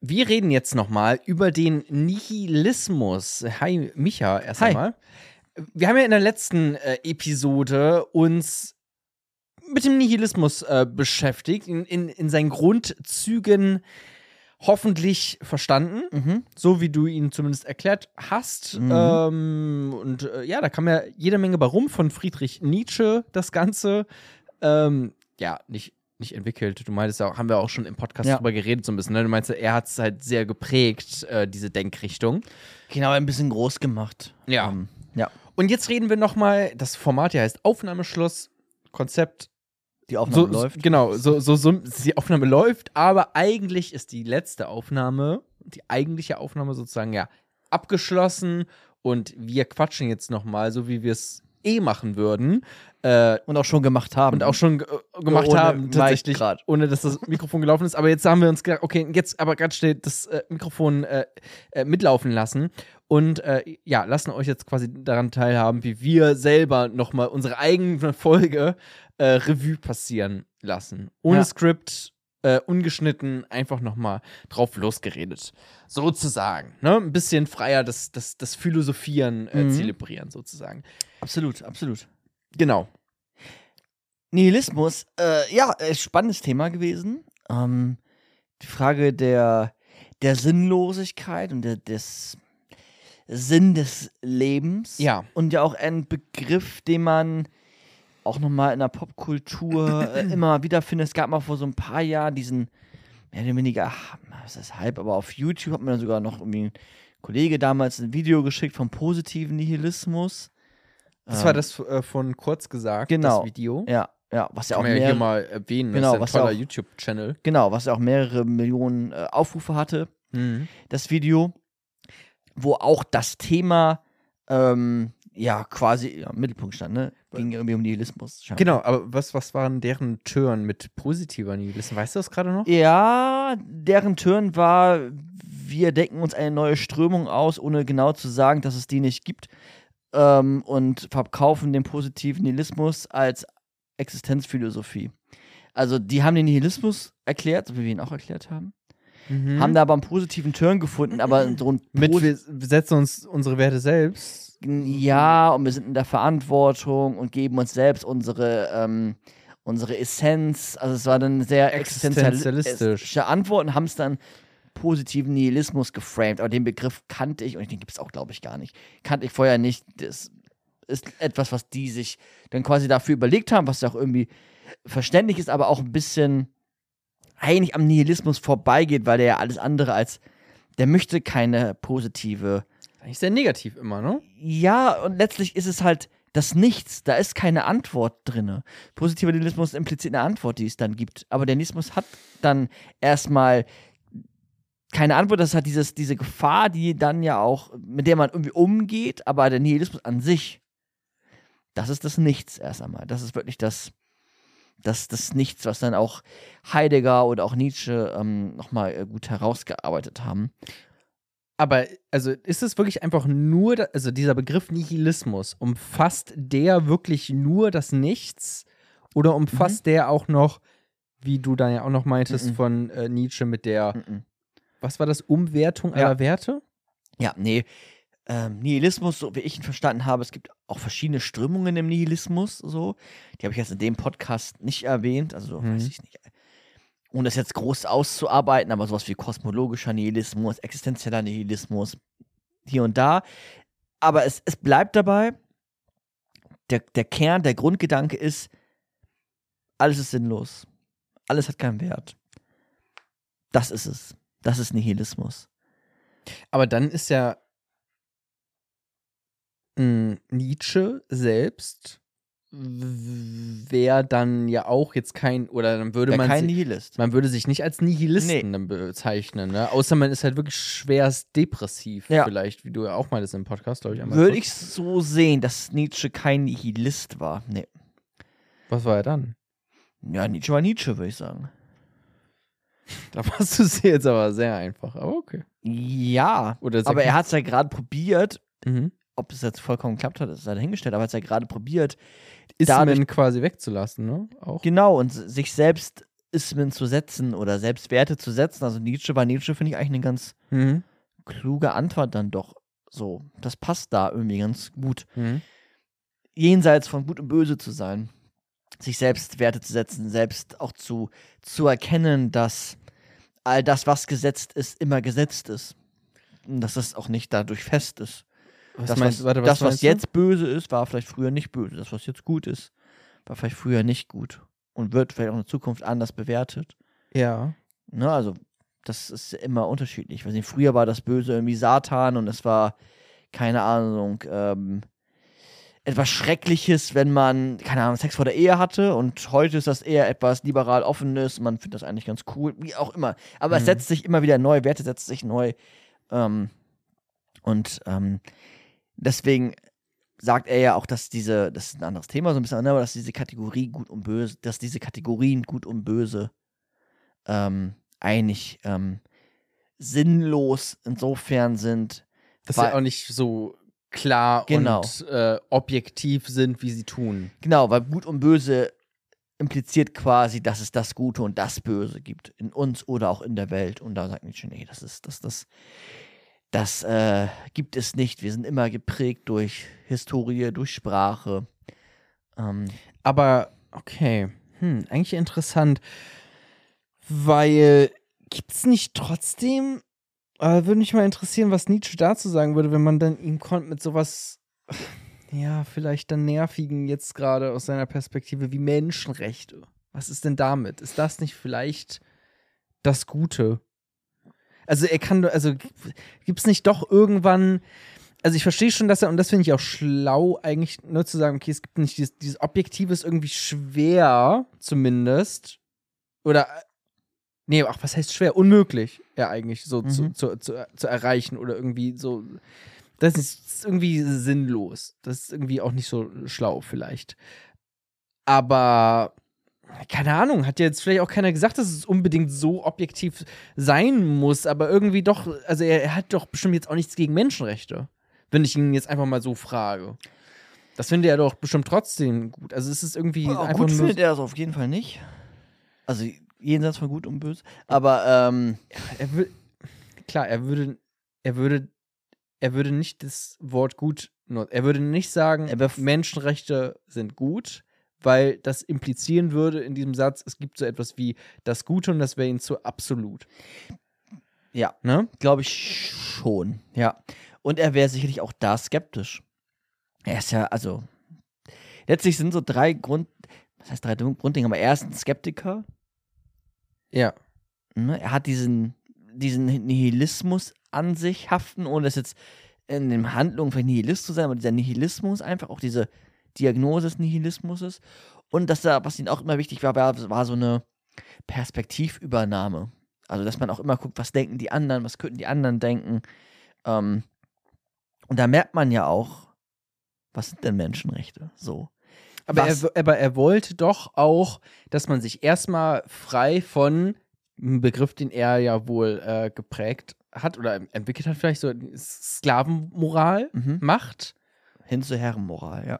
Wir reden jetzt nochmal über den Nihilismus. Hi, Micha, erst Hi. einmal. Wir haben ja in der letzten äh, Episode uns mit dem Nihilismus äh, beschäftigt, in, in, in seinen Grundzügen hoffentlich verstanden, Mhm. so wie du ihn zumindest erklärt hast. Mhm. Ähm, und äh, ja, da kam ja jede Menge bei rum von Friedrich Nietzsche, das Ganze. Ähm, ja, nicht, nicht entwickelt. Du meintest ja, auch, haben wir auch schon im Podcast Ja. drüber geredet, so ein bisschen. Ne? Du meinst, er hat es halt sehr geprägt, äh, diese Denkrichtung. Genau, ein bisschen groß gemacht. Ja. Ähm, ja. Und jetzt reden wir nochmal, das Format hier heißt Aufnahmeschluss, Konzept. Die Aufnahme so, läuft. Genau, so, so, so, die Aufnahme läuft, aber eigentlich ist die letzte Aufnahme, die eigentliche Aufnahme sozusagen ja abgeschlossen und wir quatschen jetzt nochmal, so wie wir es eh machen würden. Äh, Und auch schon gemacht haben. und auch schon ge- gemacht ohne haben, tatsächlich, grad. ohne dass das Mikrofon gelaufen ist. Aber jetzt haben wir uns gedacht, okay, jetzt aber ganz schnell das äh, Mikrofon äh, äh, mitlaufen lassen und äh, ja, lassen euch jetzt quasi daran teilhaben, wie wir selber nochmal unsere eigene Folge äh, Revue passieren lassen. Ohne Ja. Skript, äh, ungeschnitten, einfach nochmal drauf losgeredet. Sozusagen. Ne? Ein bisschen freier das, das, das Philosophieren äh, Mhm. zelebrieren, sozusagen. absolut, absolut. Genau. Nihilismus, äh, ja, äh, spannendes Thema gewesen. Ähm, die Frage der, der Sinnlosigkeit und der, des Sinn des Lebens. Ja. Und ja auch ein Begriff, den man auch nochmal in der Popkultur äh, immer wieder findet. Es gab mal vor so ein paar Jahren diesen, mehr oder weniger, ach, was ist Hype, aber auf YouTube hat mir dann sogar noch irgendwie ein Kollege damals ein Video geschickt vom positiven Nihilismus. Das Ähm, war das äh, von kurz gesagt, Genau. das Video. Ja, ja, was ja auch Kann man ja mehr, hier mal erwähnen. Genau, das was ist ein ja toller auch- YouTube-Channel. genau, was ja auch mehrere Millionen äh, Aufrufe hatte. Mhm. das Video, wo auch das Thema ähm, ja quasi ja, im Mittelpunkt stand, ne? Ging irgendwie um Nihilismus. scheinbar. Genau, aber was, was waren deren Turn mit positiver Nihilismus? Weißt du das gerade noch? Ja, deren Turn war, wir denken uns eine neue Strömung aus, ohne genau zu sagen, dass es die nicht gibt. Ähm, und verkaufen den positiven Nihilismus als Existenzphilosophie. Also, die haben den Nihilismus erklärt, so wie wir ihn auch erklärt haben. Mhm. Haben da aber einen positiven Turn gefunden, aber so ein mit, wir setzen uns unsere Werte selbst. Ja, und wir sind in der Verantwortung und geben uns selbst unsere, ähm, unsere Essenz. Also es war dann sehr Existenzialistisch. existenzialistische Antwort und haben es dann positiven Nihilismus geframed. Aber den Begriff kannte ich, und den gibt es auch, glaube ich, gar nicht. Kannte ich vorher nicht. Das ist etwas, was die sich dann quasi dafür überlegt haben, was ja auch irgendwie verständlich ist, aber auch ein bisschen eigentlich am Nihilismus vorbeigeht, weil der ja alles andere als, der möchte keine positive Eigentlich sehr negativ immer, ne? ja, und letztlich ist es halt das Nichts. Da ist keine Antwort drin. Positiver Nihilismus impliziert eine Antwort, die es dann gibt. Aber der Nihilismus hat dann erstmal keine Antwort. Das hat dieses, diese Gefahr, die dann ja auch, mit der man irgendwie umgeht. Aber der Nihilismus an sich, das ist das Nichts erst einmal. Das ist wirklich das, das, das Nichts, was dann auch Heidegger oder auch Nietzsche ähm, nochmal äh, gut herausgearbeitet haben. Aber also ist es wirklich einfach nur, also dieser Begriff Nihilismus, umfasst der wirklich nur das Nichts oder umfasst der auch noch, wie du da ja auch noch meintest Mhm. von äh, Nietzsche mit der, Mhm. was war das, Umwertung Ja. aller Werte? Ja, nee. Ähm, Nihilismus, so wie ich ihn verstanden habe, es gibt auch verschiedene Strömungen im Nihilismus, so. Die habe ich jetzt in dem Podcast nicht erwähnt, also Mhm. weiß ich nicht. Ohne das jetzt groß auszuarbeiten, aber sowas wie kosmologischer Nihilismus, existenzieller Nihilismus, hier und da. Aber es, es bleibt dabei, der, der Kern, der Grundgedanke ist, alles ist sinnlos. Alles hat keinen Wert. Das ist es. Das ist Nihilismus. Aber dann ist ja mh, Nietzsche selbst wäre dann ja auch jetzt kein, oder dann würde man, kein Nihilist. man würde sich nicht als Nihilisten dann bezeichnen, ne? Außer man ist halt wirklich schwerst depressiv, Ja. vielleicht, wie du ja auch meintest im Podcast, glaube ich. Würde ich so sehen, dass Nietzsche kein Nihilist war. Nee. Was war er dann? Ja, Nietzsche war Nietzsche, würde ich sagen. Da machst du es jetzt aber sehr einfach, aber okay. Ja, Oder aber er hat es ja gerade probiert. mhm. Ob es jetzt vollkommen geklappt hat, ist ja dahingestellt, aber er hat es ja gerade probiert. Ismen quasi wegzulassen, ne? Auch. Genau, und sich selbst Ismen zu setzen oder Selbstwerte zu setzen. Also Nietzsche, bei Nietzsche finde ich eigentlich eine ganz Mhm. kluge Antwort dann doch so. Das passt da irgendwie ganz gut. Mhm. Jenseits von Gut und Böse zu sein. Sich selbst Werte zu setzen, selbst auch zu, zu erkennen, dass all das, was gesetzt ist, immer gesetzt ist. Und dass das auch nicht dadurch fest ist. Was das, meinst, was, warte, was das, was jetzt böse ist, war vielleicht früher nicht böse. Das, was jetzt gut ist, war vielleicht früher nicht gut. Und wird vielleicht auch in der Zukunft anders bewertet. Ja. Ne, also, das ist immer unterschiedlich. Ich weiß nicht, früher war das Böse irgendwie Satan und es war, keine Ahnung, ähm, etwas Schreckliches, wenn man, keine Ahnung, Sex vor der Ehe hatte und heute ist das eher etwas liberal offenes, man findet das eigentlich ganz cool, wie auch immer. Aber es Mhm. setzt sich immer wieder neu, Werte setzt sich neu. Ähm, und ähm, deswegen sagt er ja auch, dass diese, das ist ein anderes Thema, so ein bisschen, aber dass diese Kategorie gut und böse, dass diese Kategorien gut und böse ähm, eigentlich ähm, sinnlos insofern sind. Dass Weil- sie auch nicht so klar Genau. und äh, objektiv sind, wie sie tun. Genau, weil gut und böse impliziert quasi, dass es das Gute und das Böse gibt in uns oder auch in der Welt. Und da sagt Nietzsche, nee, das ist, das, das, das äh, gibt es nicht. Wir sind immer geprägt durch Historie, durch Sprache. Ähm, Aber okay, hm, eigentlich interessant, weil gibt's nicht trotzdem, äh, würde mich mal interessieren, was Nietzsche dazu sagen würde, wenn man dann ihm kommt mit sowas, ja, vielleicht dann nervigen jetzt gerade aus seiner Perspektive wie Menschenrechte. Was ist denn damit? Ist das nicht vielleicht das Gute? Also er kann, also gibt's nicht doch irgendwann also ich verstehe schon, dass er, und das finde ich auch schlau, eigentlich nur zu sagen, okay, es gibt nicht dieses, dieses Objektive ist irgendwie schwer, zumindest. Oder, äh, nee, ach, was heißt schwer? Unmöglich, ja, eigentlich, so zu, Mhm. zu, zu, zu erreichen oder irgendwie so. Das ist irgendwie sinnlos. Das ist irgendwie auch nicht so schlau, vielleicht. Aber, keine Ahnung, hat jetzt vielleicht auch keiner gesagt, dass es unbedingt so objektiv sein muss, aber irgendwie doch, also er, er hat doch bestimmt jetzt auch nichts gegen Menschenrechte, wenn ich ihn jetzt einfach mal so frage. Das findet er doch bestimmt trotzdem gut. Also es ist irgendwie Ja, einfach gut findet er das auf jeden Fall nicht. Also jenseits von gut und böse. Aber ähm, er will, klar, er würde, er würde, er würde nicht das Wort gut, er würde nicht sagen, Menschenrechte sind gut, weil das implizieren würde in diesem Satz, es gibt so etwas wie das Gute und das wäre ihm zu absolut. ja, Ne? glaube ich schon. Ja. Und er wäre sicherlich auch da skeptisch. Er ist ja, also, letztlich sind so drei Grund, was heißt drei Grunddinge, aber er ist ein Skeptiker. Ja. Ne? Er hat diesen, diesen Nihilismus an sich haften, ohne das jetzt in den Handlungen für Nihilist zu sein, aber dieser Nihilismus einfach, auch diese Diagnose des Nihilismus Und das da, was ihm auch immer wichtig war, war, war so eine Perspektivübernahme. Also, dass man auch immer guckt, was denken die anderen, was könnten die anderen denken. Ähm, und da merkt man ja auch, was sind denn Menschenrechte? So. Aber er, aber er wollte doch auch, dass man sich erstmal frei von einem Begriff, den er ja wohl äh, geprägt hat oder entwickelt hat, vielleicht so Sklavenmoral Mhm. macht. Hin zur Herrenmoral, ja.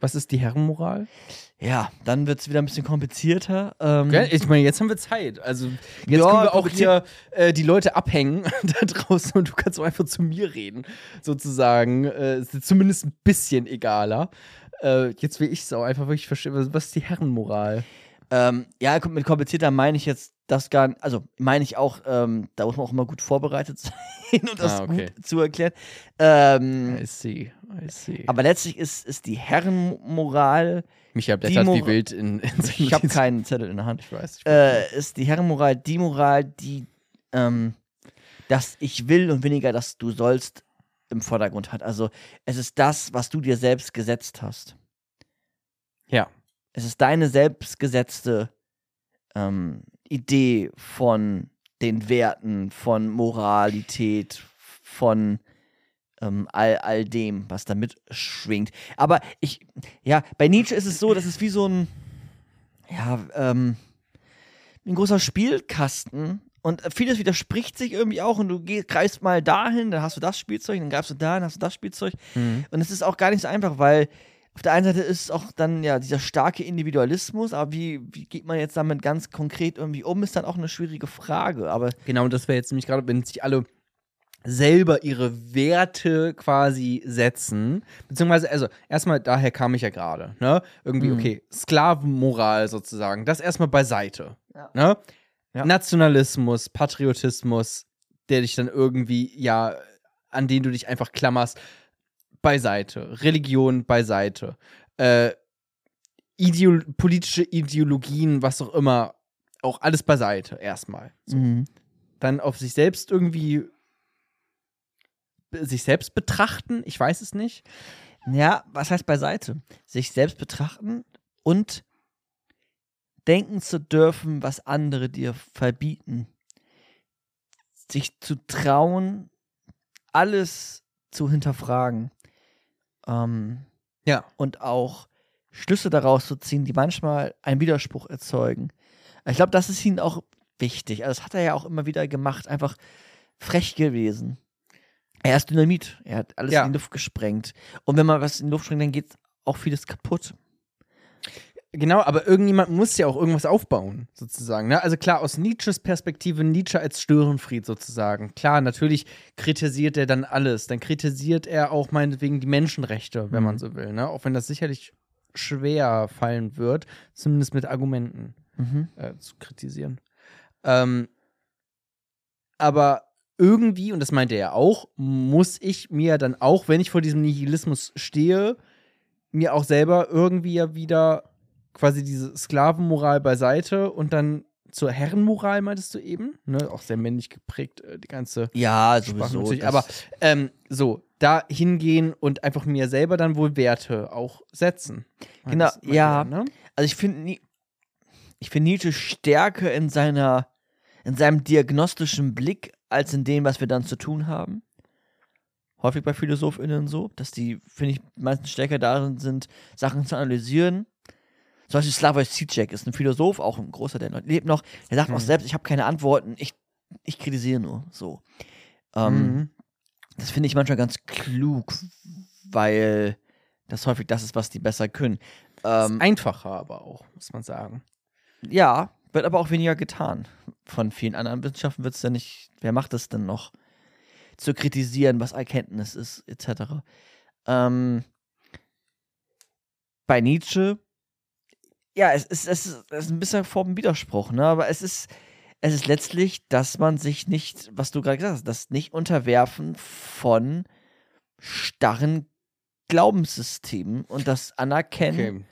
Was ist die Herrenmoral? Ja, dann wird es wieder ein bisschen komplizierter. Ähm? Ich meine, jetzt haben wir Zeit. Also jetzt Ja, können wir auch hier äh, die Leute abhängen da draußen und du kannst auch einfach zu mir reden, sozusagen. Äh, ist zumindest ein bisschen egaler. Äh, jetzt will ich es auch einfach wirklich verstehen. Was, ist die Herrenmoral? Ähm, ja, mit komplizierter meine ich jetzt das gar nicht, also meine ich auch, ähm, da muss man auch immer gut vorbereitet sein und das Ah, okay. gut zu erklären. Ähm, I see. Aber letztlich ist, ist die Herrenmoral, Michael blättert wie wild in, in ich habe keinen Zettel in der Hand, Ich weiß. Ich weiß. äh, ist die Herrenmoral die Moral, die ähm, das Ich will und weniger das Du sollst im Vordergrund hat. Also es ist das, was du dir selbst gesetzt hast. Ja. Es ist deine selbstgesetzte ähm, Idee von den Werten, von Moralität, von ähm, all, all dem, was da mitschwingt. Aber ich, ja, bei Nietzsche ist es so, das ist wie so ein, ja, ähm, ein großer Spielkasten. Und vieles widerspricht sich irgendwie auch und du geh, greifst mal dahin, dann hast du das Spielzeug, dann greifst du da, dann hast du das Spielzeug. Mhm. Und es ist auch gar nicht so einfach, weil auf der einen Seite ist es auch dann ja dieser starke Individualismus, aber wie, wie geht man jetzt damit ganz konkret irgendwie um, ist dann auch eine schwierige Frage. Aber Genau, und das wäre jetzt nämlich gerade, wenn sich alle selber ihre Werte quasi setzen. Beziehungsweise, also erstmal, daher kam ich ja gerade, ne? Irgendwie, Mhm. okay, Sklavenmoral sozusagen, das erstmal beiseite. Ja. Ne? Ja. Nationalismus, Patriotismus, der dich dann irgendwie, ja, an den du dich einfach klammerst, beiseite. Religion beiseite. Äh, Ideol politische Ideologien, was auch immer, auch alles beiseite, erstmal. So Mhm. dann auf sich selbst irgendwie sich selbst betrachten, ich weiß es nicht. Ja, was heißt beiseite? Sich selbst betrachten und denken zu dürfen, was andere dir verbieten. Sich zu trauen, alles zu hinterfragen. Ähm, Ja. und auch Schlüsse daraus zu ziehen, die manchmal einen Widerspruch erzeugen. Ich glaube, das ist ihnen auch wichtig. Also das hat er ja auch immer wieder gemacht, einfach frech gewesen. Er ist Dynamit. Er hat alles Ja. in die Luft gesprengt. Und wenn man was in die Luft sprengt, dann geht auch vieles kaputt. Genau, aber irgendjemand muss ja auch irgendwas aufbauen, sozusagen. Ne? Also klar, aus Nietzsches Perspektive, Nietzsche als Störenfried sozusagen. Klar, natürlich kritisiert er dann alles. Dann kritisiert er auch meinetwegen die Menschenrechte, wenn man so will. Ne? Auch wenn das sicherlich schwer fallen wird, zumindest mit Argumenten. Mhm. äh, zu kritisieren. Ähm, aber irgendwie, und das meinte er auch, muss ich mir dann auch, wenn ich vor diesem Nihilismus stehe, mir auch selber irgendwie ja wieder quasi diese Sklavenmoral beiseite und dann zur Herrenmoral, meintest du eben? Ne? Auch sehr männlich geprägt, äh, die ganze Ja, Sprache sowieso. das- Aber ähm, so, da hingehen und einfach mir selber dann wohl Werte auch setzen. Genau, ja. er, ne? Also ich finde Nie- ich finde Nietzsche stärker in seiner in seinem diagnostischen Blick als in dem, was wir dann zu tun haben. Häufig bei PhilosophInnen so, dass die, finde ich, meistens stärker darin sind, Sachen zu analysieren. Zum Beispiel Slavoj Zizek ist ein Philosoph, auch ein großer, der lebt noch. Der sagt auch Mhm. selbst, ich habe keine Antworten, ich, ich kritisiere nur. So. Ähm, Mhm. das finde ich manchmal ganz klug, weil das häufig das ist, was die besser können. Ähm, einfacher aber auch, muss man sagen. ja, wird aber auch weniger getan. Von vielen anderen Wissenschaften wird es ja nicht, wer macht es denn noch? Zu kritisieren, was Erkenntnis ist, etc. Ähm, bei Nietzsche, ja, es ist, es ist, es ist ein bisschen vor dem Widerspruch, ne? aber es ist, es ist letztlich, dass man sich nicht, was du gerade gesagt hast, das nicht unterwerfen von starren Glaubenssystemen und das Anerkennen.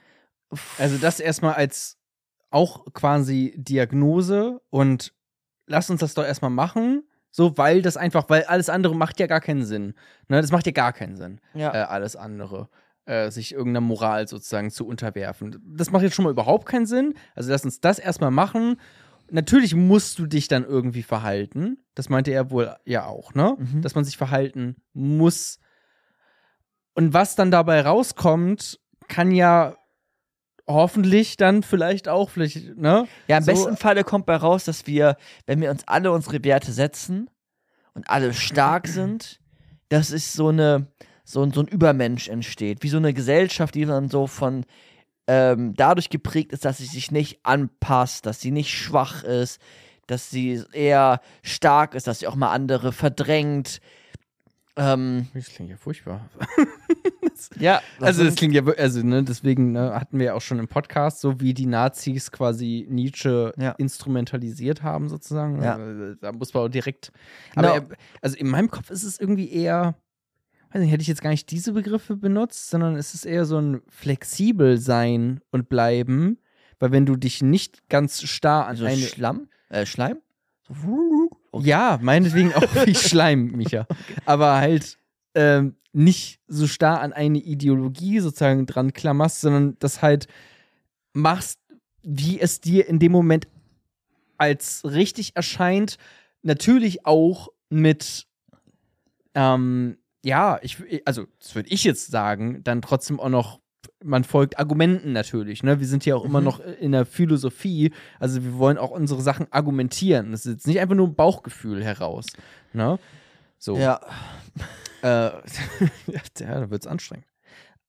Okay. Also das erstmal als auch quasi Diagnose und lass uns das doch erstmal machen, so weil das einfach, weil alles andere macht ja gar keinen Sinn. Ne, das macht ja gar keinen Sinn, ja. äh, alles andere. Äh, sich irgendeiner Moral sozusagen zu unterwerfen. Das macht jetzt schon mal überhaupt keinen Sinn. Also lass uns das erstmal machen. Natürlich musst du dich dann irgendwie verhalten. Das meinte er wohl ja auch, ne? Mhm. Dass man sich verhalten muss. Und was dann dabei rauskommt, kann ja hoffentlich dann vielleicht auch, vielleicht, ne? Ja, im So- besten Falle kommt bei raus, dass wir, wenn wir uns alle unsere Werte setzen und alle stark sind, dass es so eine so, ein- so ein Übermensch entsteht, wie so eine Gesellschaft, die dann so von ähm, dadurch geprägt ist, dass sie sich nicht anpasst, dass sie nicht schwach ist, dass sie eher stark ist, dass sie auch mal andere verdrängt. Ähm, Das klingt ja furchtbar. ja, Also das klingt ja, also ne, deswegen ne, hatten wir ja auch schon im Podcast, so wie die Nazis quasi Nietzsche Ja. instrumentalisiert haben sozusagen. Ja. Also, da muss man auch direkt. Genau. Aber er, also in meinem Kopf ist es irgendwie eher, weiß nicht, hätte ich jetzt gar nicht diese Begriffe benutzt, sondern es ist eher so ein flexibel sein und bleiben, weil wenn du dich nicht ganz starr an also eine Schlamm, äh, Schleim. So, okay. ja, meinetwegen auch wie Schleim, Micha. Aber halt ähm, nicht so starr an eine Ideologie sozusagen dran klammerst, sondern das halt machst, wie es dir in dem Moment als richtig erscheint. Natürlich auch mit, ähm, ja, ich, also, das würde ich jetzt sagen, dann trotzdem auch noch man folgt Argumenten natürlich. Ne? Wir sind hier auch immer Mhm. noch in der Philosophie. Also wir wollen auch unsere Sachen argumentieren. Das ist jetzt nicht einfach nur ein Bauchgefühl heraus. Ne? So. Ja. Äh, ja, da wird es anstrengend.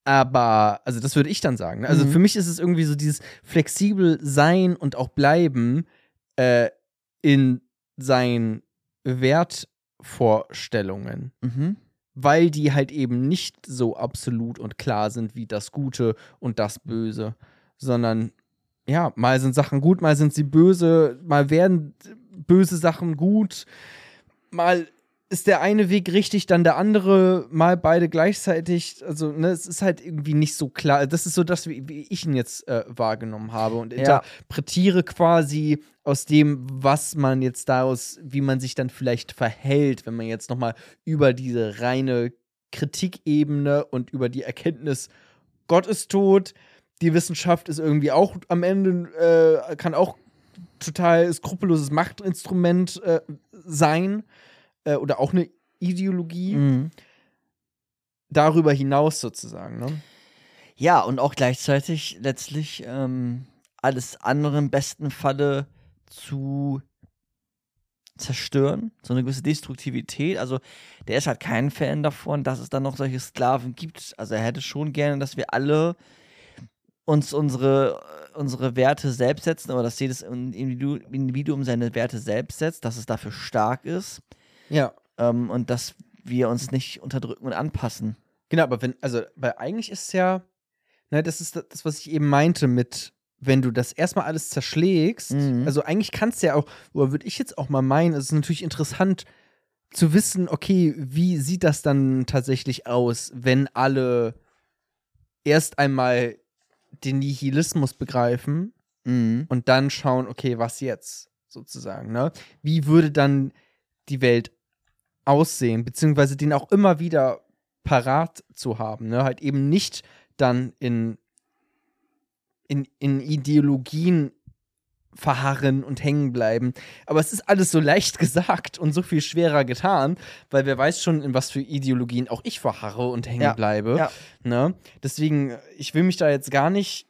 Aber, also das würde ich dann sagen. ne? Also Mhm. für mich ist es irgendwie so dieses flexibel sein und auch bleiben äh, in seinen Wertvorstellungen. Mhm. Weil die halt eben nicht so absolut und klar sind wie das Gute und das Böse, sondern ja, mal sind Sachen gut, mal sind sie böse, mal werden böse Sachen gut, mal ist der eine Weg richtig, dann der andere, mal beide gleichzeitig. Also, ne, es ist halt irgendwie nicht so klar. Das ist so das, wie, wie ich ihn jetzt äh, wahrgenommen habe und Ja. interpretiere quasi aus dem, was man jetzt daraus, wie man sich dann vielleicht verhält, wenn man jetzt nochmal über diese reine Kritikebene und über die Erkenntnis, Gott ist tot, die Wissenschaft ist irgendwie auch am Ende, äh, kann auch total skrupelloses Machtinstrument äh, sein äh, oder auch eine Ideologie Mhm. darüber hinaus sozusagen. Ne? Ja, und auch gleichzeitig letztlich ähm, alles andere im besten Falle zu zerstören, so eine gewisse Destruktivität. Also der ist halt kein Fan davon, dass es dann noch solche Sklaven gibt. Also er hätte schon gerne, dass wir alle uns unsere, unsere Werte selbst setzen, oder dass jedes Individu- Individuum seine Werte selbst setzt, dass es dafür stark ist Ja. ähm, und dass wir uns nicht unterdrücken und anpassen. Genau, aber wenn, also, weil eigentlich ist es ja, ne, das ist das, was ich eben meinte mit, wenn du das erstmal alles zerschlägst, Mhm. also eigentlich kannst du ja auch, oder würde ich jetzt auch mal meinen, es ist natürlich interessant zu wissen, okay, wie sieht das dann tatsächlich aus, wenn alle erst einmal den Nihilismus begreifen Mhm. und dann schauen, okay, was jetzt sozusagen, ne? Wie würde dann die Welt aussehen, beziehungsweise den auch immer wieder parat zu haben, ne? Halt eben nicht dann in, in, in Ideologien verharren und hängen bleiben. Aber es ist alles so leicht gesagt und so viel schwerer getan, weil wer weiß schon, in was für Ideologien auch ich verharre und hängen Ja, bleibe. ja. Ne? Deswegen, ich will mich da jetzt gar nicht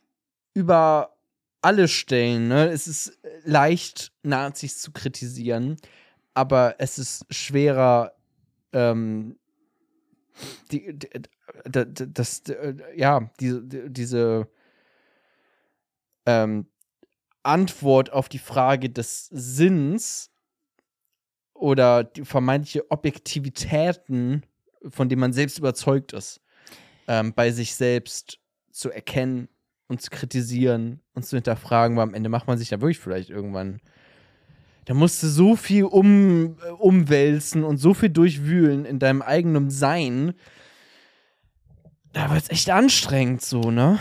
über alle stellen. Ne? Es ist leicht, Nazis zu kritisieren, aber es ist schwerer, ähm, die, die, das, d- ja, diese, die- diese ähm, Antwort auf die Frage des Sinns oder die vermeintliche Objektivitäten, von denen man selbst überzeugt ist, ähm, bei sich selbst zu erkennen und zu kritisieren und zu hinterfragen, weil am Ende macht man sich da wirklich vielleicht irgendwann. Da musst du so viel um, äh, umwälzen und so viel durchwühlen in deinem eigenen Sein. Da wird es echt anstrengend, so, ne?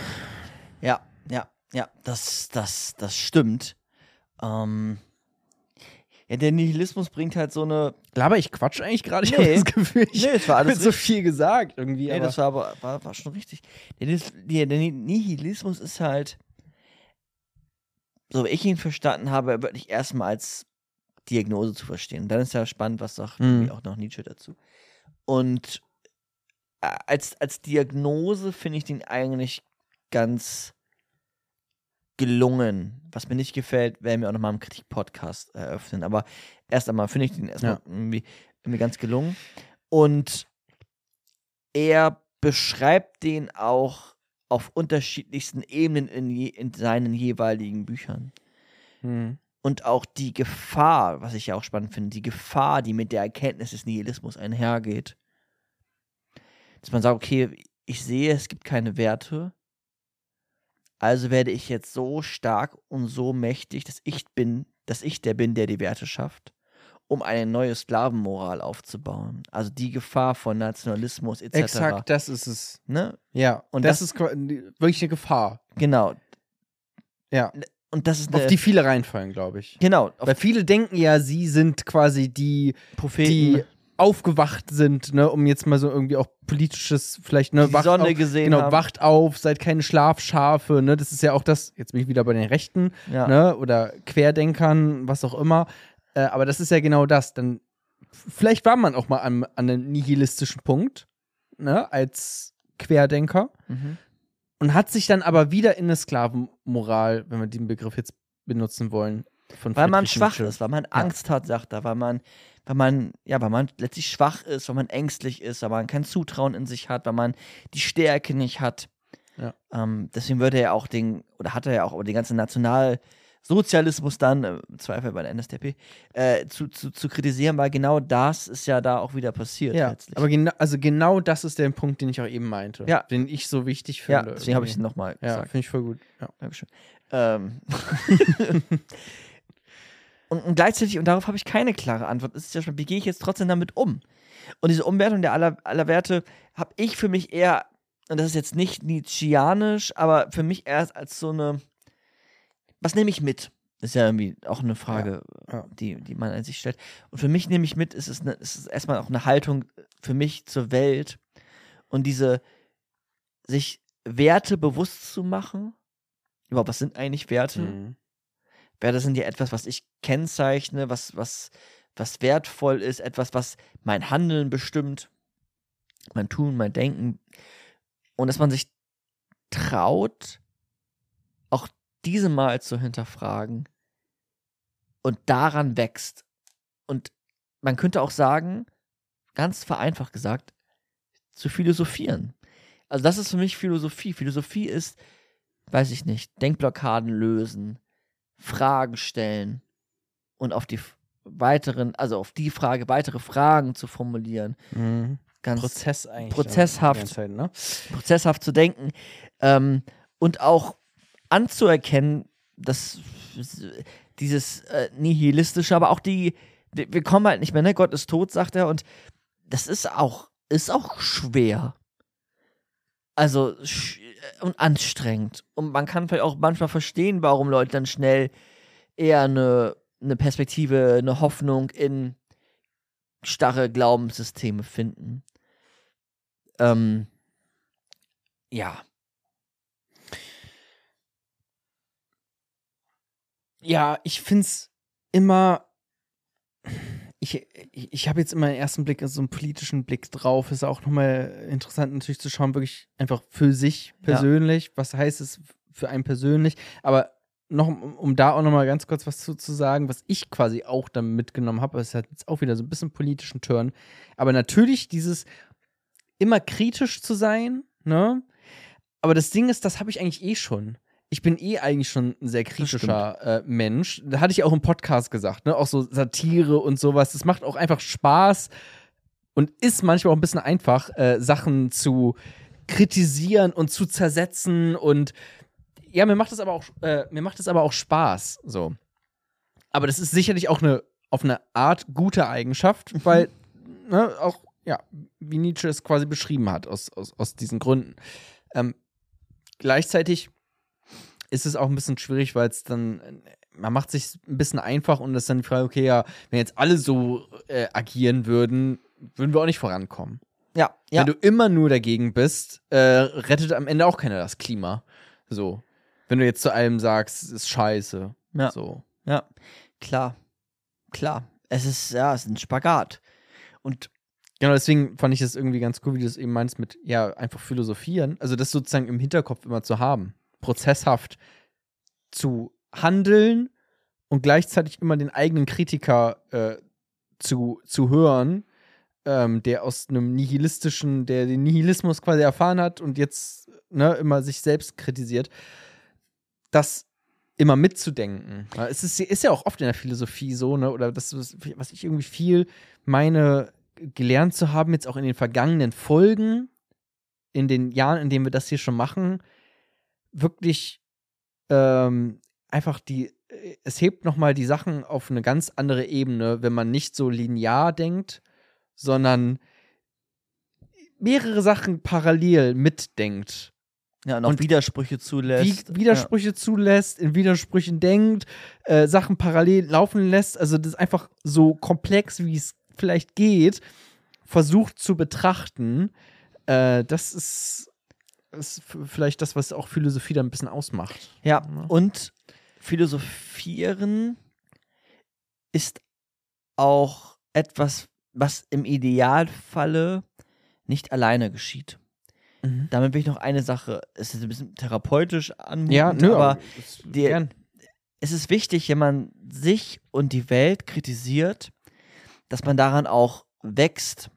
Ja, ja, ja, das, das, das stimmt. Ähm, ja, der Nihilismus bringt halt so eine. Laber ich Quatsch eigentlich gerade? Ich Nee. habe das Gefühl, ich Nee, es war alles so viel gesagt irgendwie. Nee, aber das war aber war, war schon richtig. Der, der, der Ni- Nihilismus ist halt, so wie ich ihn verstanden habe, wirklich erstmal als Diagnose zu verstehen. Dann ist ja spannend, was sagt Mhm. auch noch Nietzsche dazu. Und äh, als, als Diagnose finde ich den eigentlich ganz gelungen. Was mir nicht gefällt, werden wir auch nochmal im Kritik-Podcast eröffnen. Aber erst einmal finde ich den erstmal Ja. irgendwie, irgendwie ganz gelungen. Und er beschreibt den auch auf unterschiedlichsten Ebenen in, je, in seinen jeweiligen Büchern. Hm. Und auch die Gefahr, was ich ja auch spannend finde, die Gefahr, die mit der Erkenntnis des Nihilismus einhergeht. Dass man sagt, okay, ich sehe, es gibt keine Werte, also werde ich jetzt so stark und so mächtig, dass ich bin, dass ich der bin, der die Werte schafft, um eine neue Sklavenmoral aufzubauen. Also die Gefahr von Nationalismus etc. Exakt, das ist es. Ne? Ja, und das, das- ist wirklich eine Gefahr. Genau. Ja, Und das ist auf eine, die viele reinfallen, glaube ich. genau, auf Weil viele denken ja, sie sind quasi die, Propheten, die aufgewacht sind, ne, um jetzt mal so irgendwie auch politisches, vielleicht, ne, die wacht Sonne auf, gesehen genau, haben. wacht auf, seid keine Schlafschafe, ne, das ist ja auch das, jetzt bin ich wieder bei den Rechten, ja. ne, oder Querdenkern, was auch immer, äh, aber das ist ja genau das, dann, vielleicht war man auch mal an, an einem nihilistischen Punkt, ne, als Querdenker Mhm. Und hat sich dann aber wieder in eine Sklavenmoral, wenn wir den Begriff jetzt benutzen wollen, von Weil man schwach Nietzsche. ist, weil man Angst hat, sagt er, weil man, weil man, ja, weil man letztlich schwach ist, weil man ängstlich ist, weil man kein Zutrauen in sich hat, weil man die Stärke nicht hat. Ja. Ähm, deswegen würde er ja auch den, oder hat er ja auch den ganzen Nationalsozialismus dann, äh, im Zweifel bei der NSDAP, äh, zu, zu, zu kritisieren, weil genau das ist ja da auch wieder passiert. Ja, letztlich. aber genau, also genau das ist der Punkt, den ich auch eben meinte. Ja. Den ich so wichtig ja, finde. deswegen habe ich es nochmal Ja, gesagt. finde ich voll gut. Ja. Dankeschön. Ähm. und, und gleichzeitig, und darauf habe ich keine klare Antwort, ist ja schon, wie gehe ich jetzt trotzdem damit um? Und diese Umwertung der aller, aller Werte habe ich für mich eher, und das ist jetzt nicht Nietzscheanisch, aber für mich erst als so eine, was nehme ich mit? Ist ja irgendwie auch eine Frage, Ja, ja. Die, die man an sich stellt. Und für mich nehme ich mit, ist es, eine, ist es erstmal auch eine Haltung für mich zur Welt und diese, sich Werte bewusst zu machen. Überhaupt, was sind eigentlich Werte? Mhm. Werte sind ja etwas, was ich kennzeichne, was, was, was wertvoll ist, etwas, was mein Handeln bestimmt, mein Tun, mein Denken. Und dass man sich traut, diese mal zu hinterfragen und daran wächst. Und man könnte auch sagen, ganz vereinfacht gesagt, zu philosophieren. Also das ist für mich Philosophie. Philosophie ist, weiß ich nicht, Denkblockaden lösen, Fragen stellen und auf die weiteren, also auf die Frage weitere Fragen zu formulieren. Mhm. Ganz Prozess eigentlich. Prozesshaft. Zeit, ne? prozesshaft zu denken ähm, und auch anzuerkennen, dass dieses äh, nihilistische, aber auch die, die, wir kommen halt nicht mehr, ne? Gott ist tot, sagt er, und das ist auch, ist auch schwer. Also sch und anstrengend. Und man kann vielleicht auch manchmal verstehen, warum Leute dann schnell eher eine, eine Perspektive, eine Hoffnung in starre Glaubenssysteme finden. Ähm, ja. Ja, ich finde es immer. Ich, ich, ich habe jetzt immer einen ersten Blick, so einen politischen Blick drauf. Ist auch nochmal interessant, natürlich zu schauen, wirklich einfach für sich persönlich. Was heißt es für einen persönlich? Aber noch, um, um da auch nochmal ganz kurz was zu, zu sagen, was ich quasi auch dann mitgenommen habe, es hat jetzt auch wieder so ein bisschen politischen Turn. Aber natürlich dieses immer kritisch zu sein, ne? Aber das Ding ist, das habe ich eigentlich eh schon. Ich bin eh eigentlich schon ein sehr kritischer äh, Mensch. Da hatte ich auch im Podcast gesagt, ne? Auch so Satire und sowas. Das macht auch einfach Spaß und ist manchmal auch ein bisschen einfach, äh, Sachen zu kritisieren und zu zersetzen und ja, mir macht das aber auch, äh, mir macht das aber auch Spaß. So. Aber das ist sicherlich auch eine auf eine Art gute Eigenschaft, weil ne, auch ja, wie Nietzsche es quasi beschrieben hat aus, aus, aus diesen Gründen. Ähm, gleichzeitig ist es auch ein bisschen schwierig, weil es dann, man macht sich ein bisschen einfach und das ist dann die Frage, okay, ja, wenn jetzt alle so äh, agieren würden, würden wir auch nicht vorankommen. Ja, ja. Wenn du immer nur dagegen bist, äh, rettet am Ende auch keiner das Klima. So. Wenn du jetzt zu allem sagst, es ist scheiße. Ja. So. Ja, klar. Klar. Es ist, ja, es ist ein Spagat. Und Genau, deswegen fand ich es irgendwie ganz cool, wie du es eben meinst, mit, ja, einfach philosophieren. Also das sozusagen im Hinterkopf immer zu haben. Prozesshaft zu handeln und gleichzeitig immer den eigenen Kritiker äh, zu, zu hören, ähm, der aus einem nihilistischen, der den Nihilismus quasi erfahren hat und jetzt ne, immer sich selbst kritisiert. Das immer mitzudenken. Es ist, ist ja auch oft in der Philosophie so, ne? Oder das, was ich irgendwie viel meine, gelernt zu haben, jetzt auch in den vergangenen Folgen, in den Jahren, in denen wir das hier schon machen, wirklich ähm, einfach die, es hebt nochmal die Sachen auf eine ganz andere Ebene, wenn man nicht so linear denkt, sondern mehrere Sachen parallel mitdenkt. ja, und auch Und Widersprüche zulässt. Wie Widersprüche zulässt, in Widersprüchen denkt, äh, Sachen parallel laufen lässt, also das einfach so komplex, wie es vielleicht geht, versucht zu betrachten. Äh, das ist, ist vielleicht das, was auch Philosophie dann ein bisschen ausmacht. Ja, Ja. und philosophieren ist auch etwas, was im Idealfalle nicht alleine geschieht. Damit will ich noch eine Sache, es ist ein bisschen therapeutisch anmutend, Ja, nö, aber die- es ist wichtig, wenn man sich und die Welt kritisiert, dass man daran auch wächst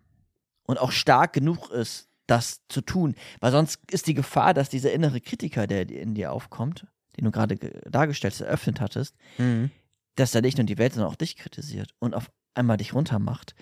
und auch stark genug ist, das zu tun. Weil sonst ist die Gefahr, dass dieser innere Kritiker, der in dir aufkommt, den du gerade ge- dargestellt, eröffnet hattest, Mhm. dass er nicht nur die Welt, sondern auch dich kritisiert und auf einmal dich runtermacht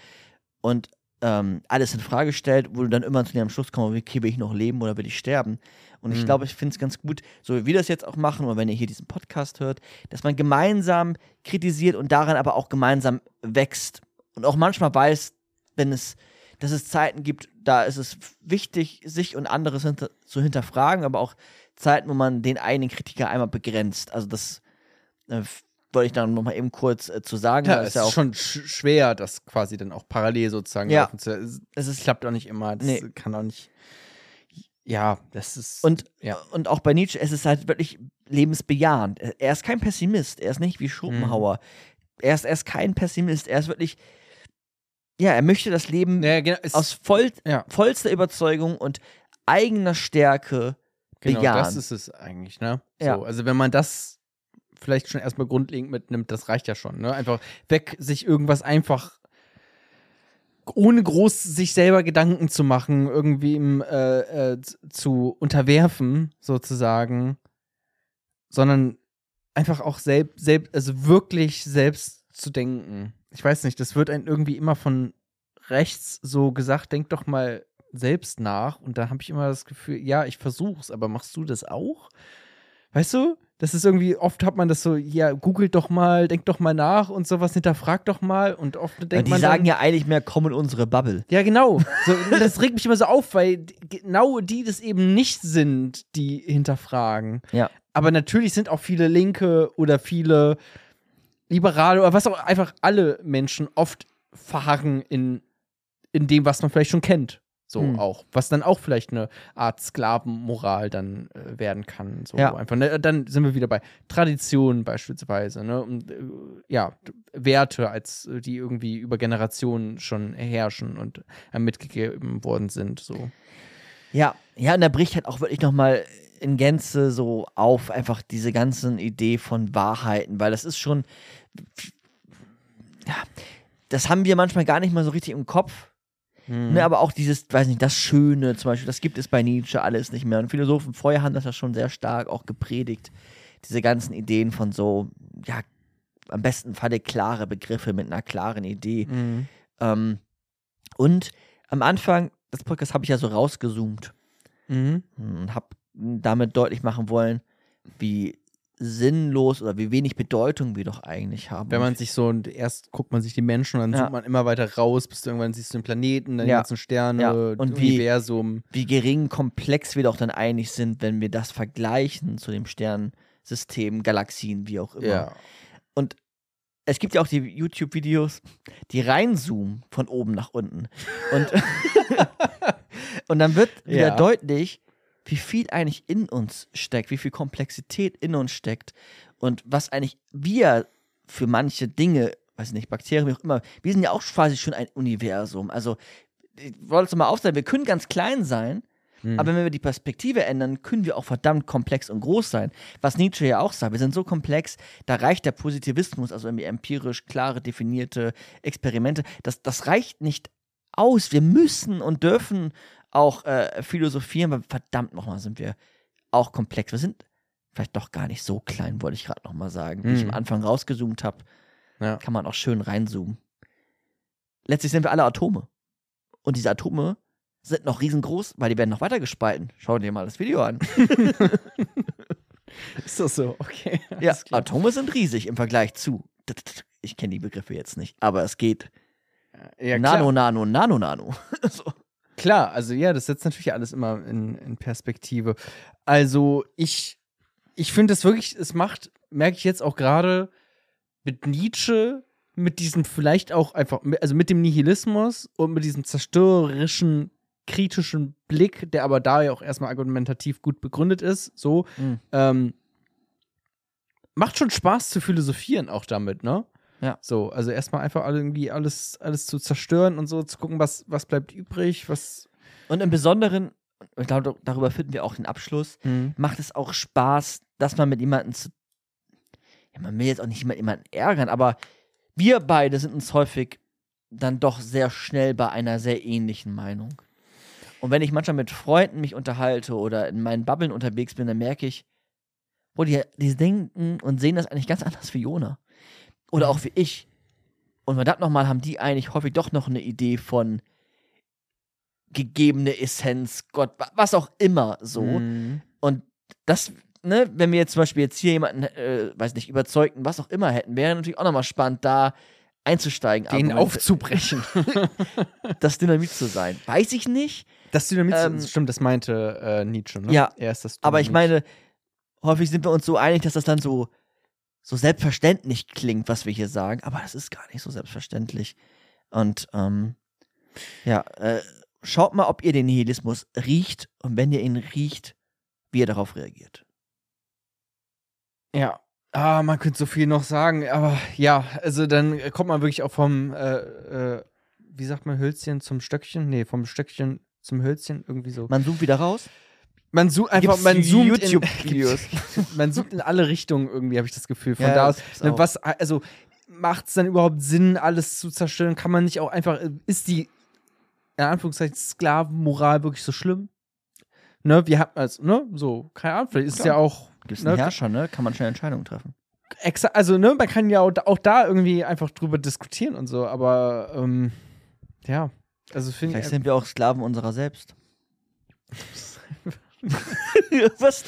und ähm, alles in Frage stellt, wo du dann immer zu dem Schluss kommst, okay, will ich noch leben oder will ich sterben? Und ich Mhm. glaube, ich finde es ganz gut, so wie wir das jetzt auch machen, oder wenn ihr hier diesen Podcast hört, dass man gemeinsam kritisiert und daran aber auch gemeinsam wächst und auch manchmal weiß, wenn es, dass es Zeiten gibt, da ist es wichtig, sich und anderes hinter, zu hinterfragen, aber auch Zeiten, wo man den eigenen Kritiker einmal begrenzt. Also das äh, wollte ich dann nochmal eben kurz äh, zu sagen. Ja, es ist schon sch schwer, das quasi dann auch parallel sozusagen Ja. zu. Es, es ist klappt auch nicht immer. Das Nee. kann auch nicht. Ja, das ist. Und, ja. und auch bei Nietzsche, es ist halt wirklich lebensbejahend. Er ist kein Pessimist, er ist nicht wie Schopenhauer. Er, ist, er ist kein Pessimist, er ist wirklich, ja, er möchte das Leben ja, genau, aus voll, ja, vollster Überzeugung und eigener Stärke genau, bejahen. das ist es eigentlich, ne? Ja. So, also wenn man das vielleicht schon erstmal grundlegend mitnimmt, das reicht ja schon, ne? Einfach weg, sich irgendwas einfach ohne groß sich selber Gedanken zu machen, irgendwie im, äh, äh, zu unterwerfen, sozusagen, sondern einfach auch selbst, selbst, also wirklich selbst zu denken. Ich weiß nicht, das wird einem irgendwie immer von rechts so gesagt, denk doch mal selbst nach. Und da habe ich immer das Gefühl, ja, ich versuch's, aber machst du das auch? Weißt du? Das ist irgendwie, oft hat man das so, ja, googelt doch mal, denk doch mal nach und sowas, hinterfragt doch mal und oft denkt die man. sagen dann, ja eigentlich mehr, komm in unsere Bubble. ja, genau. So, das regt mich immer so auf, weil genau die das eben nicht sind, die hinterfragen. Ja. Aber natürlich sind auch viele Linke oder viele Liberale oder was auch einfach alle Menschen oft verharren in, in dem, was man vielleicht schon kennt. So Hm. auch. Was dann auch vielleicht eine Art Sklavenmoral dann äh, werden kann. So Ja. einfach. Ne? Dann sind wir wieder bei Traditionen beispielsweise. Ne? Und, äh, ja, Werte, als äh, die irgendwie über Generationen schon herrschen und einem mitgegeben worden sind. So. Ja, ja, und da bricht halt auch wirklich nochmal in Gänze so auf, einfach diese ganzen Idee von Wahrheiten, weil das ist schon, ja, das haben wir manchmal gar nicht mal so richtig im Kopf. Mhm. Ne, aber auch dieses, weiß nicht, das Schöne zum Beispiel, das gibt es bei Nietzsche alles nicht mehr. Und Philosophen vorher haben das ja schon sehr stark auch gepredigt. Diese ganzen Ideen von so, ja, am besten Falle klare Begriffe mit einer klaren Idee. Mhm. Ähm, und am Anfang des Podcasts habe ich ja so rausgezoomt Mhm. und habe damit deutlich machen wollen, wie sinnlos oder wie wenig Bedeutung wir doch eigentlich haben. Wenn man sich so, und erst guckt man sich die Menschen und dann Ja. zoomt man immer weiter raus, bis du irgendwann siehst du den Planeten, dann die Ja. ganzen Sterne, Ja. Und wie- Universum. wie gering komplex wir doch dann eigentlich sind, wenn wir das vergleichen zu dem Sternensystem, Galaxien, wie auch immer. Ja. Es gibt ja auch die YouTube-Videos, die reinzoomen von oben nach unten. Und, und dann wird wieder Ja. deutlich, wie viel eigentlich in uns steckt, wie viel Komplexität in uns steckt und was eigentlich wir für manche Dinge, weiß nicht, Bakterien, wie auch immer, wir sind ja auch quasi schon ein Universum. Also, ich wollte es mal aufzeigen, wir können ganz klein sein, Mhm. aber wenn wir die Perspektive ändern, können wir auch verdammt komplex und groß sein. Was Nietzsche ja auch sagt, wir sind so komplex, da reicht der Positivismus, also irgendwie empirisch klare, definierte Experimente, das, das reicht nicht aus. Wir müssen und dürfen auch äh, philosophieren, weil verdammt nochmal sind wir auch komplex. Wir sind vielleicht doch gar nicht so klein, wollte ich gerade nochmal sagen. Wie ich Mhm. am Anfang rausgezoomt habe, Ja. kann man auch schön reinzoomen. Letztlich sind wir alle Atome. Und diese Atome sind noch riesengroß, weil die werden noch weiter gespalten. Schau dir mal das Video an. Ist das so? Okay. ja, klar. Atome sind riesig im Vergleich zu. Ich kenne die Begriffe jetzt nicht, aber es geht. Ja. Nano, Nano, Nano, Nano. so. Klar, also ja, das setzt natürlich alles immer in, in Perspektive. Also ich, ich finde es wirklich, es macht, merke ich jetzt auch gerade mit Nietzsche, mit diesem vielleicht auch einfach, also mit dem Nihilismus und mit diesem zerstörerischen, kritischen Blick, der aber da ja auch erstmal argumentativ gut begründet ist, so, Mhm. ähm, macht schon Spaß zu philosophieren auch damit, ne? Ja. So, also erstmal einfach irgendwie alles, alles zu zerstören und so, zu gucken, was, was bleibt übrig, was. Und im Besonderen, ich glaube, darüber finden wir auch den Abschluss, macht es auch Spaß, dass man mit jemandem zu. Ja, man will jetzt auch nicht jemand- jemanden ärgern, aber wir beide sind uns häufig dann doch sehr schnell bei einer sehr ähnlichen Meinung. Und wenn ich manchmal mit Freunden mich unterhalte oder in meinen Bubblen unterwegs bin, dann merke ich, wo die, die denken und sehen das eigentlich ganz anders wie Jona. Oder auch wie ich. Und verdammt nochmal haben die eigentlich häufig doch noch eine Idee von gegebene Essenz, Gott, wa- was auch immer so. Mhm. Und das, ne, wenn wir jetzt zum Beispiel jetzt hier jemanden, äh, weiß nicht, überzeugten, was auch immer hätten, wäre natürlich auch nochmal spannend, da einzusteigen. Den Aber aufzubrechen. das Dynamit zu sein. Weiß ich nicht. Das Dynamit, Ähm, stimmt, das meinte äh, Nietzsche, ne? Ja, er ist das Aber ich Dynamit. meine, häufig sind wir uns so einig, dass das dann so, so selbstverständlich klingt, was wir hier sagen. Aber das ist gar nicht so selbstverständlich. Und ähm, ja, äh, schaut mal, ob ihr den Nihilismus riecht und wenn ihr ihn riecht, wie ihr darauf reagiert. Ja. Ah, man könnte so viel noch sagen, aber ja, also dann kommt man wirklich auch vom, äh, äh, wie sagt man, Hölzchen zum Stöckchen? Nee, vom Stöckchen zum Hölzchen, irgendwie so. Man zoomt wieder raus. Man zoomt einfach, Gibt's man zoomt YouTube-Videos. in, man zoomt in alle Richtungen irgendwie, habe ich das Gefühl. Von Ja, da aus, ne, was, also macht es dann überhaupt Sinn, alles zu zerstören? Kann man nicht auch einfach, äh, ist die, in Anführungszeichen, Sklavenmoral wirklich so schlimm? Ne, wir haben, also, ne, so, keine Ahnung, vielleicht ist es Klar. ja auch, Gibt es Ne, einen Herrscher, ne? Kann man schnell Entscheidungen treffen. exa also, ne, man kann ja auch, da- auch da irgendwie einfach drüber diskutieren und so, aber, ähm, ja, also finde Vielleicht ich, sind wir auch Sklaven unserer selbst. Was?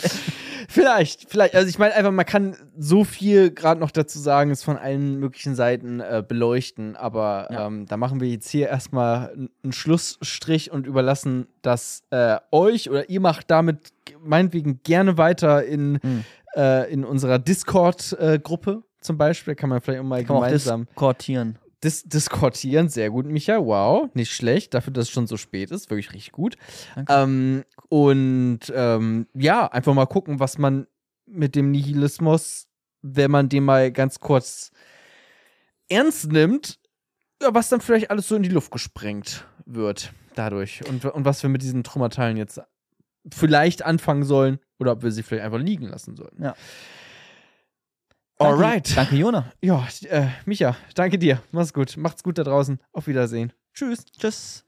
Vielleicht, vielleicht. Also ich meine einfach, man kann so viel gerade noch dazu sagen, es von allen möglichen Seiten äh, beleuchten, aber Ja. ähm, da machen wir jetzt hier erstmal einen Schlussstrich und überlassen das äh, euch oder ihr macht damit meinetwegen gerne weiter in, Hm. äh, in unserer Discord-Gruppe zum Beispiel. Kann man vielleicht auch mal Kann gemeinsam diskortieren. Dis diskortieren. Sehr gut, Micha. Wow, nicht schlecht. Dafür, dass es schon so spät ist. Wirklich richtig gut. Ähm, und ähm, ja, einfach mal gucken, was man mit dem Nihilismus, wenn man den mal ganz kurz ernst nimmt, was dann vielleicht alles so in die Luft gesprengt wird dadurch. Und, und was wir mit diesen Trümmerteilen jetzt vielleicht anfangen sollen oder ob wir sie vielleicht einfach liegen lassen sollen. Ja. Alright. Danke, Jona. Ja, äh, Micha, danke dir. Mach's gut. Macht's gut da draußen. Auf Wiedersehen. Tschüss. Tschüss.